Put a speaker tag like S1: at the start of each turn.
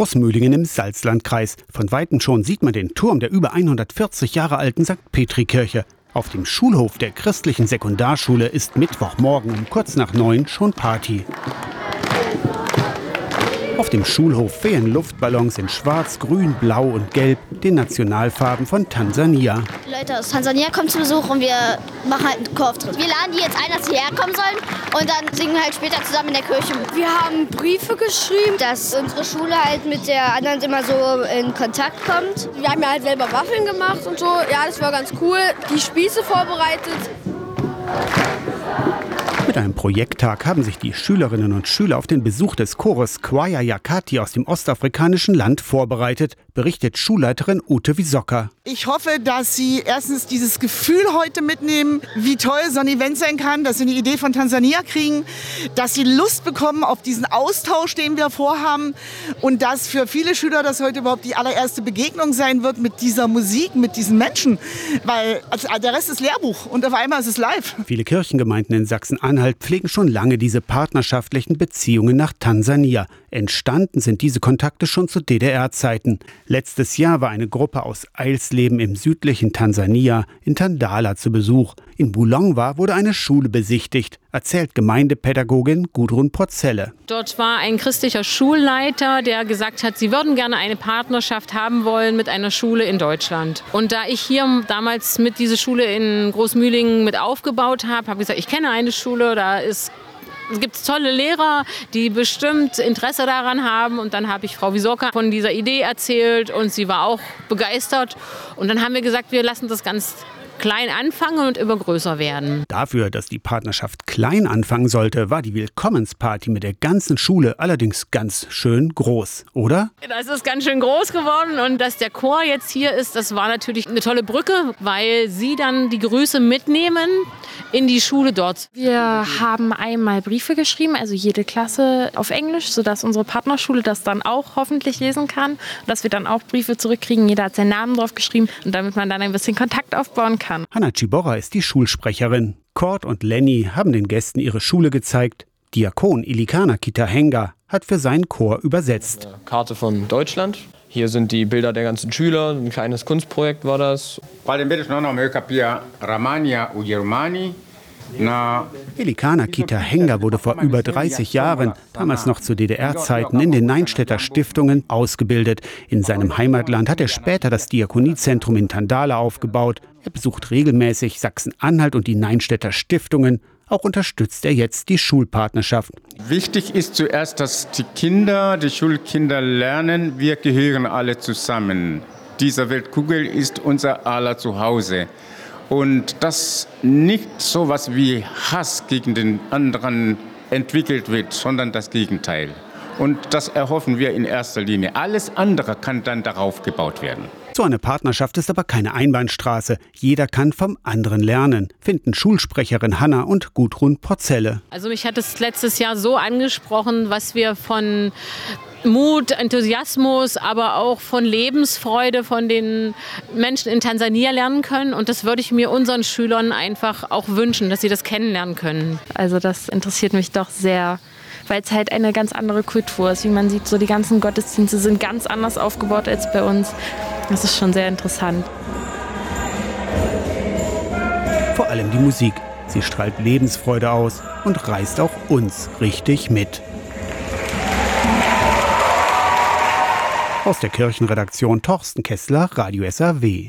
S1: Großmühlingen im Salzlandkreis. Von weitem schon sieht man den Turm der über 140 Jahre alten St. Petri-Kirche. Auf dem Schulhof der christlichen Sekundarschule ist Mittwochmorgen um kurz nach neun schon Party. Auf dem Schulhof fehlen Luftballons in Schwarz, Grün, Blau und Gelb, den Nationalfarben von Tansania.
S2: Leute aus Tansania kommen zu Besuch und wir machen halt einen Korftritt. Wir laden die jetzt ein, dass sie herkommen sollen und dann singen wir halt später zusammen in der Kirche.
S3: Wir haben Briefe geschrieben, dass unsere Schule halt mit der anderen immer so in Kontakt kommt. Wir haben ja halt selber Waffeln gemacht und so. Ja, das war ganz cool. Die Spieße vorbereitet.
S1: Mit einem Projekttag haben sich die Schülerinnen und Schüler auf den Besuch des Chores Kwaya Yakati aus dem ostafrikanischen Land vorbereitet, berichtet Schulleiterin Ute Wiesocker.
S4: Ich hoffe, dass Sie erstens dieses Gefühl heute mitnehmen, wie toll so ein Event sein kann, dass Sie eine Idee von Tansania kriegen, dass Sie Lust bekommen auf diesen Austausch, den wir vorhaben und dass für viele Schüler das heute überhaupt die allererste Begegnung sein wird mit dieser Musik, mit diesen Menschen, weil also der Rest ist Lehrbuch und auf einmal ist es live.
S1: Viele Kirchengemeinden in Sachsen-Anhalt pflegen schon lange diese partnerschaftlichen Beziehungen nach Tansania. Entstanden sind diese Kontakte schon zu DDR-Zeiten. Letztes Jahr war eine Gruppe aus Eilsleben im südlichen Tansania in Tandala zu Besuch. In Bulongwa wurde eine Schule besichtigt, erzählt Gemeindepädagogin Gudrun Porzelle.
S5: Dort war ein christlicher Schulleiter, der gesagt hat, sie würden gerne eine Partnerschaft haben wollen mit einer Schule in Deutschland. Und da ich hier damals mit dieser Schule in Großmühlingen mit aufgebaut habe, habe ich gesagt, ich kenne eine Schule, da ist es gibt tolle Lehrer, die bestimmt Interesse daran haben. Und dann habe ich Frau Wiesoka von dieser Idee erzählt und sie war auch begeistert. Und dann haben wir gesagt, wir lassen das ganz klein anfangen und immer größer werden.
S1: Dafür, dass die Partnerschaft klein anfangen sollte, war die Willkommensparty mit der ganzen Schule allerdings ganz schön groß, oder?
S5: Das ist ganz schön groß geworden und dass der Chor jetzt hier ist, das war natürlich eine tolle Brücke, weil sie dann die Grüße mitnehmen in die Schule dort.
S6: Wir haben einmal Briefe geschrieben, also jede Klasse auf Englisch, sodass unsere Partnerschule das dann auch hoffentlich lesen kann, dass wir dann auch Briefe zurückkriegen. Jeder hat seinen Namen drauf geschrieben und damit man dann ein bisschen Kontakt aufbauen kann kann.
S1: Hanna Ciborra ist die Schulsprecherin. Kurt und Lenny haben den Gästen ihre Schule gezeigt. Diakon Ilikana Kitahenga hat für seinen Chor übersetzt.
S7: Karte von Deutschland. Hier sind die Bilder der ganzen Schüler. Ein kleines Kunstprojekt war das.
S1: Ramania Ujermani Elikana Kita Henger wurde vor über 30 Jahren, damals noch zu DDR-Zeiten, in den Neinstädter Stiftungen ausgebildet. In seinem Heimatland hat er später das Diakoniezentrum in Tandala aufgebaut. Er besucht regelmäßig Sachsen-Anhalt und die Neinstädter Stiftungen. Auch unterstützt er jetzt die Schulpartnerschaft.
S8: Wichtig ist zuerst, dass die Kinder, die Schulkinder lernen, wir gehören alle zusammen. Diese Weltkugel ist unser aller Zuhause. Und dass nicht so etwas wie Hass gegen den anderen entwickelt wird, sondern das Gegenteil. Und das erhoffen wir in erster Linie. Alles andere kann dann darauf gebaut werden.
S1: So eine Partnerschaft ist aber keine Einbahnstraße. Jeder kann vom anderen lernen, finden Schulsprecherin Hanna und Gudrun Porzelle.
S5: Also mich hat es letztes Jahr so angesprochen, was wir von Mut, Enthusiasmus, aber auch von Lebensfreude von den Menschen in Tansania lernen können. Und das würde ich mir unseren Schülern einfach auch wünschen, dass sie das kennenlernen können.
S6: Also das interessiert mich doch sehr weil es halt eine ganz andere Kultur ist. Wie man sieht, so die ganzen Gottesdienste sind ganz anders aufgebaut als bei uns. Das ist schon sehr interessant.
S1: Vor allem die Musik. Sie strahlt Lebensfreude aus und reißt auch uns richtig mit. Aus der Kirchenredaktion Torsten Kessler, Radio SAW.